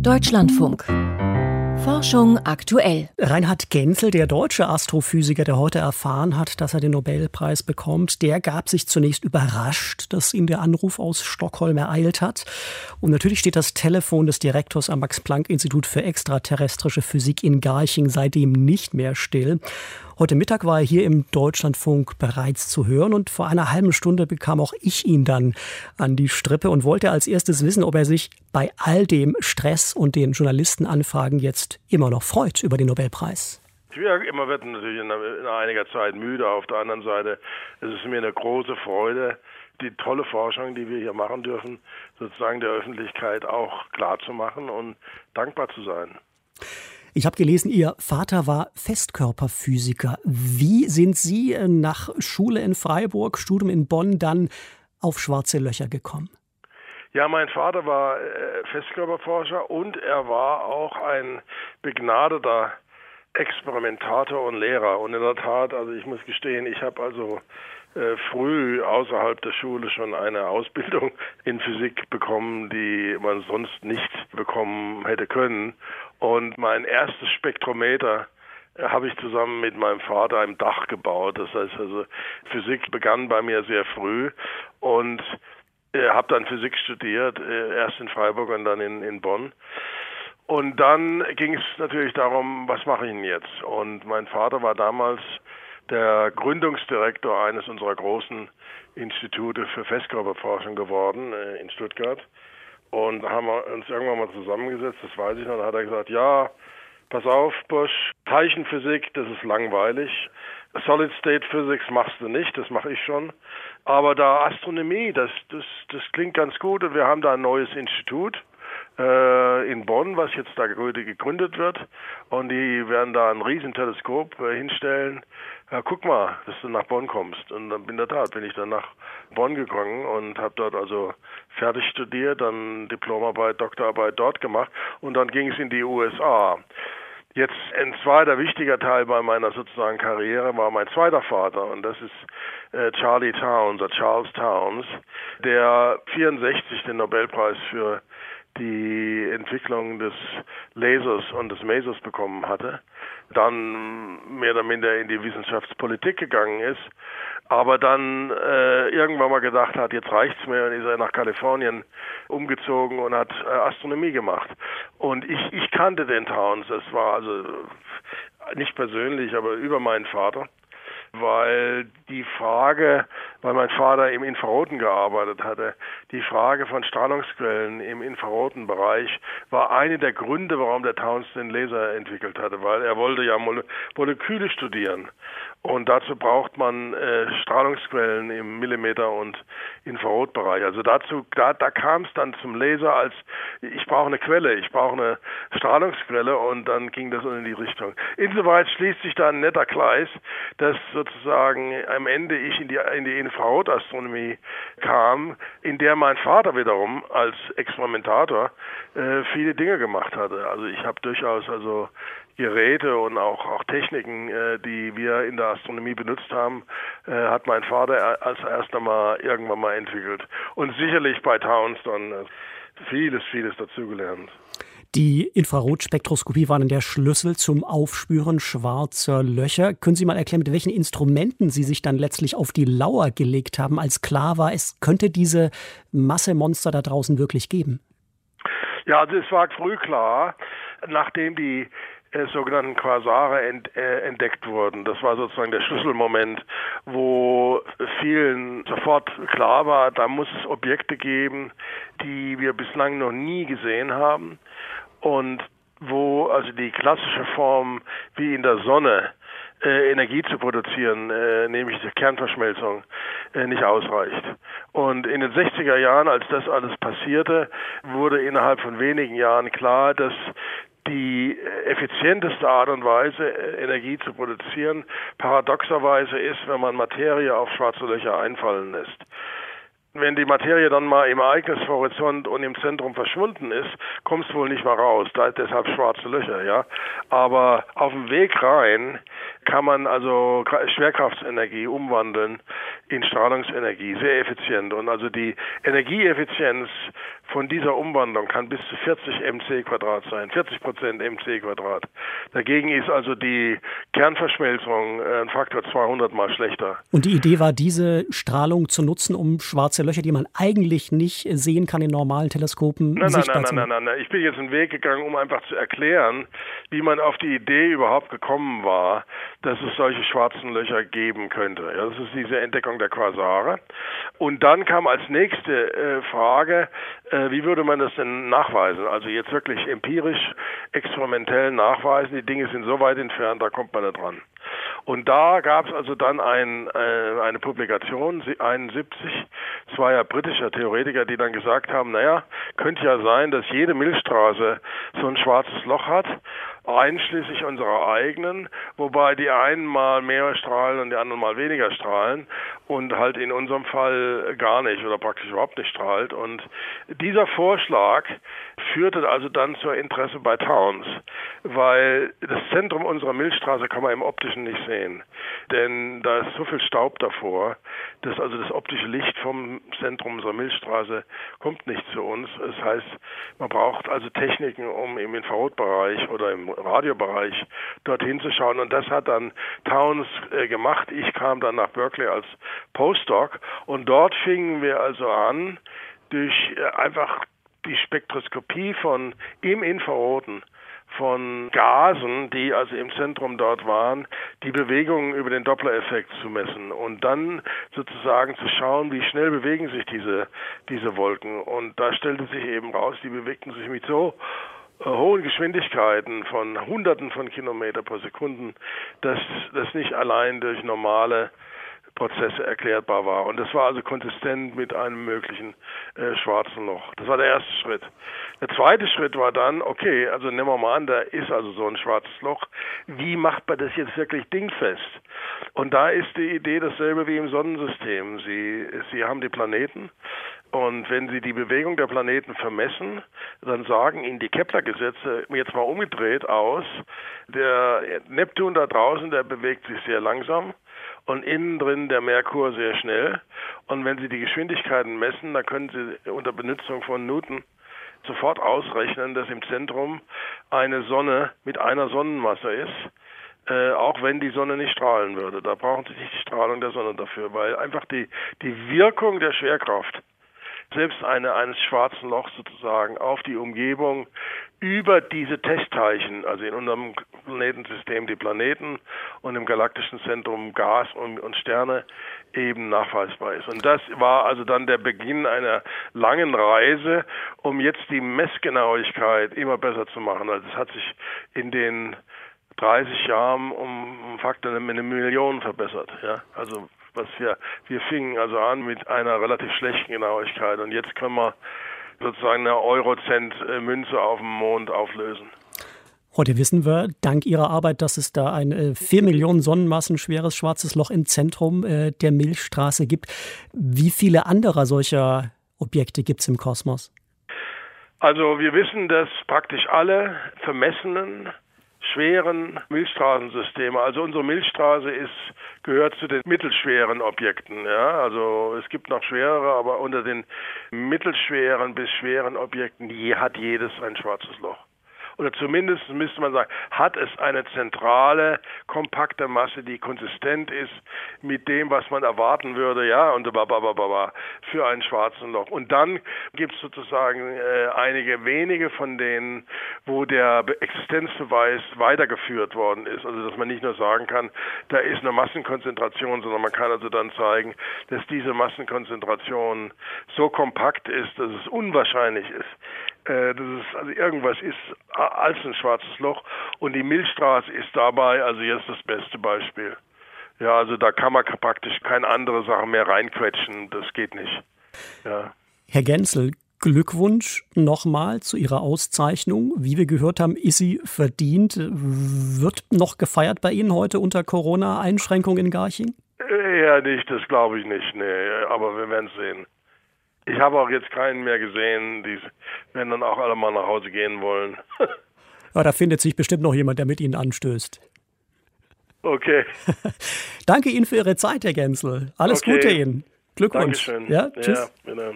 Deutschlandfunk. Forschung aktuell. Reinhard Genzel, der deutsche Astrophysiker, der heute erfahren hat, dass er den Nobelpreis bekommt, der gab sich zunächst überrascht, dass ihn der Anruf aus Stockholm ereilt hat. Und natürlich steht das Telefon des Direktors am Max-Planck-Institut für extraterrestrische Physik in Garching seitdem nicht mehr still. Heute Mittag war er hier im Deutschlandfunk bereits zu hören und vor einer halben Stunde bekam auch ich ihn dann an die Strippe und wollte als erstes wissen, ob er sich bei all dem Stress und den Journalistenanfragen jetzt immer noch freut über den Nobelpreis. Ja, immer wird natürlich in, in einiger Zeit müde. Auf der anderen Seite ist es mir eine große Freude, die tolle Forschung, die wir hier machen dürfen, sozusagen der Öffentlichkeit auch klar zu machen und dankbar zu sein. Ich habe gelesen, Ihr Vater war Festkörperphysiker. Wie sind Sie äh, nach Schule in Freiburg, Studium in Bonn dann auf schwarze Löcher gekommen? Ja, mein Vater war äh, Festkörperforscher und er war auch ein begnadeter Experimentator und Lehrer. Und in der Tat, also ich muss gestehen, ich habe also früh außerhalb der Schule schon eine Ausbildung in Physik bekommen, die man sonst nicht bekommen hätte können. Und mein erstes Spektrometer äh, habe ich zusammen mit meinem Vater ein Dach gebaut. Das heißt also, Physik begann bei mir sehr früh und äh, habe dann Physik studiert, äh, erst in Freiburg und dann in, in Bonn. Und dann ging es natürlich darum, was mache ich denn jetzt? Und mein Vater war damals der Gründungsdirektor eines unserer großen Institute für Festkörperforschung geworden äh, in Stuttgart. Und da haben wir uns irgendwann mal zusammengesetzt, das weiß ich noch, da hat er gesagt, ja, pass auf, Busch, Teilchenphysik, das ist langweilig. Solid State Physics machst du nicht, das mache ich schon. Aber da Astronomie, das, das, das klingt ganz gut und wir haben da ein neues Institut in Bonn, was jetzt da gegründet wird. Und die werden da ein Riesenteleskop äh, hinstellen. Ja, guck mal, dass du nach Bonn kommst. Und dann in der Tat bin ich dann nach Bonn gegangen und habe dort also fertig studiert, dann Diplomarbeit, Doktorarbeit dort gemacht und dann ging es in die USA. Jetzt ein zweiter wichtiger Teil bei meiner sozusagen Karriere war mein zweiter Vater und das ist äh, Charlie Towns oder Charles Towns, der 64 den Nobelpreis für die Entwicklung des Lasers und des Masers bekommen hatte, dann mehr oder minder in die Wissenschaftspolitik gegangen ist, aber dann äh, irgendwann mal gedacht hat, jetzt reicht's mir und ist er nach Kalifornien umgezogen und hat äh, Astronomie gemacht. Und ich, ich kannte den Towns, das war also nicht persönlich, aber über meinen Vater weil die Frage, weil mein Vater im Infraroten gearbeitet hatte, die Frage von Strahlungsquellen im infraroten Bereich war eine der Gründe, warum der Towns den Laser entwickelt hatte, weil er wollte ja Mole Moleküle studieren. Und dazu braucht man äh, Strahlungsquellen im Millimeter- und Infrarotbereich. Also dazu, da, da kam es dann zum Laser als, ich brauche eine Quelle, ich brauche eine Strahlungsquelle und dann ging das in die Richtung. Insoweit schließt sich da ein netter Kreis, dass sozusagen am Ende ich in die, in die Infrarotastronomie kam, in der mein Vater wiederum als Experimentator äh, viele Dinge gemacht hatte. Also ich habe durchaus also Geräte und auch, auch Techniken, äh, die wir in der Astronomie benutzt haben, äh, hat mein Vater als erster mal irgendwann mal entwickelt. Und sicherlich bei Towns dann äh, vieles, vieles dazugelernt. Die Infrarotspektroskopie war dann der Schlüssel zum Aufspüren schwarzer Löcher. Können Sie mal erklären, mit welchen Instrumenten Sie sich dann letztlich auf die Lauer gelegt haben, als klar war, es könnte diese Massemonster da draußen wirklich geben? Ja, also es war früh klar, nachdem die äh, sogenannten Quasare ent, äh, entdeckt wurden. Das war sozusagen der Schlüsselmoment, wo vielen sofort klar war, da muss es Objekte geben, die wir bislang noch nie gesehen haben und wo also die klassische Form wie in der Sonne äh, Energie zu produzieren, äh, nämlich die Kernverschmelzung, äh, nicht ausreicht. Und in den 60er Jahren, als das alles passierte, wurde innerhalb von wenigen Jahren klar, dass die effizienteste Art und Weise, äh, Energie zu produzieren, paradoxerweise ist, wenn man Materie auf schwarze Löcher einfallen lässt. Wenn die Materie dann mal im Ereignishorizont und im Zentrum verschwunden ist, kommst du wohl nicht mehr raus. Da deshalb schwarze Löcher, ja. Aber auf dem Weg rein kann man also Schwerkraftsenergie umwandeln in Strahlungsenergie, sehr effizient. Und also die Energieeffizienz von dieser Umwandlung kann bis zu 40 mc Quadrat sein, 40 Prozent mc Quadrat. Dagegen ist also die Kernverschmelzung äh, ein Faktor 200 mal schlechter. Und die Idee war, diese Strahlung zu nutzen, um schwarze Löcher, die man eigentlich nicht sehen kann in normalen Teleskopen, nein, nein, nein. Nein, nein, nein, Ich bin jetzt einen Weg gegangen, um einfach zu erklären, wie man auf die Idee überhaupt gekommen war, dass es solche schwarzen Löcher geben könnte. Ja, das ist diese Entdeckung der Quasare. Und dann kam als nächste äh, Frage, äh, wie würde man das denn nachweisen? Also jetzt wirklich empirisch, experimentell nachweisen. Die Dinge sind so weit entfernt, da kommt man nicht dran. Und da gab es also dann ein, äh, eine Publikation, 71, zweier britischer Theoretiker, die dann gesagt haben, naja, könnte ja sein, dass jede Milchstraße so ein schwarzes Loch hat einschließlich unserer eigenen, wobei die einen mal mehr strahlen und die anderen mal weniger strahlen und halt in unserem Fall gar nicht oder praktisch überhaupt nicht strahlt. Und dieser Vorschlag führte also dann zur Interesse bei Towns, weil das Zentrum unserer Milchstraße kann man im optischen nicht sehen, denn da ist so viel Staub davor, dass also das optische Licht vom Zentrum unserer Milchstraße kommt nicht zu uns. Das heißt, man braucht also Techniken, um im Infrarotbereich oder im Radiobereich dorthin zu schauen. Und das hat dann Towns äh, gemacht. Ich kam dann nach Berkeley als Postdoc und dort fingen wir also an, durch äh, einfach die Spektroskopie von im Infraroten von Gasen, die also im Zentrum dort waren, die Bewegungen über den Doppler-Effekt zu messen und dann sozusagen zu schauen, wie schnell bewegen sich diese, diese Wolken. Und da stellte sich eben raus, die bewegten sich mit so hohen Geschwindigkeiten von Hunderten von Kilometer pro Sekunde, dass das nicht allein durch normale Prozesse erklärbar war. Und das war also konsistent mit einem möglichen äh, schwarzen Loch. Das war der erste Schritt. Der zweite Schritt war dann, okay, also nehmen wir mal an, da ist also so ein schwarzes Loch. Wie macht man das jetzt wirklich dingfest? Und da ist die Idee dasselbe wie im Sonnensystem. Sie, Sie haben die Planeten und wenn Sie die Bewegung der Planeten vermessen, dann sagen Ihnen die Kepler-Gesetze jetzt mal umgedreht aus, der Neptun da draußen, der bewegt sich sehr langsam und innen drin der Merkur sehr schnell. Und wenn Sie die Geschwindigkeiten messen, dann können Sie unter Benutzung von Newton sofort ausrechnen, dass im Zentrum eine Sonne mit einer Sonnenmasse ist. Äh, auch wenn die Sonne nicht strahlen würde. Da brauchen Sie nicht die Strahlung der Sonne dafür, weil einfach die, die Wirkung der Schwerkraft selbst eine, eines schwarzen Lochs sozusagen auf die Umgebung über diese Testteilchen, also in unserem Planetensystem die Planeten und im galaktischen Zentrum Gas und, und Sterne eben nachweisbar ist. Und das war also dann der Beginn einer langen Reise, um jetzt die Messgenauigkeit immer besser zu machen. Also es hat sich in den 30 Jahren um, um Faktor eine Million verbessert. Ja, also was wir, wir fingen also an mit einer relativ schlechten Genauigkeit und jetzt können wir sozusagen eine Eurocent-Münze auf dem Mond auflösen. Heute wissen wir, dank Ihrer Arbeit, dass es da ein äh, 4 Millionen Sonnenmassen schweres schwarzes Loch im Zentrum äh, der Milchstraße gibt. Wie viele anderer solcher Objekte gibt es im Kosmos? Also wir wissen, dass praktisch alle vermessenen schweren Milchstraßensysteme. Also unsere Milchstraße ist, gehört zu den mittelschweren Objekten. Ja? Also es gibt noch schwerere, aber unter den mittelschweren bis schweren Objekten hat jedes ein schwarzes Loch oder zumindest müsste man sagen, hat es eine zentrale, kompakte Masse, die konsistent ist mit dem, was man erwarten würde, ja, und babababa, für ein schwarzen Loch. Und dann gibt es sozusagen äh, einige wenige von denen, wo der Existenzbeweis weitergeführt worden ist. Also dass man nicht nur sagen kann, da ist eine Massenkonzentration, sondern man kann also dann zeigen, dass diese Massenkonzentration so kompakt ist, dass es unwahrscheinlich ist, äh, dass es also irgendwas ist als ein schwarzes Loch. Und die Milchstraße ist dabei also jetzt das beste Beispiel. Ja, also da kann man praktisch keine andere Sache mehr reinquetschen. Das geht nicht. Ja. Herr Genzel, Glückwunsch nochmal zu Ihrer Auszeichnung. Wie wir gehört haben, ist sie verdient. Wird noch gefeiert bei Ihnen heute unter Corona-Einschränkungen in Garching? Ja, nicht, das glaube ich nicht. Nee, aber wir werden es sehen. Ich habe auch jetzt keinen mehr gesehen. Die werden dann auch alle mal nach Hause gehen wollen. ja, da findet sich bestimmt noch jemand, der mit Ihnen anstößt. Okay. Danke Ihnen für Ihre Zeit, Herr Gensel. Alles okay. Gute Ihnen. Glückwunsch. Dankeschön. Ja, tschüss. Ja,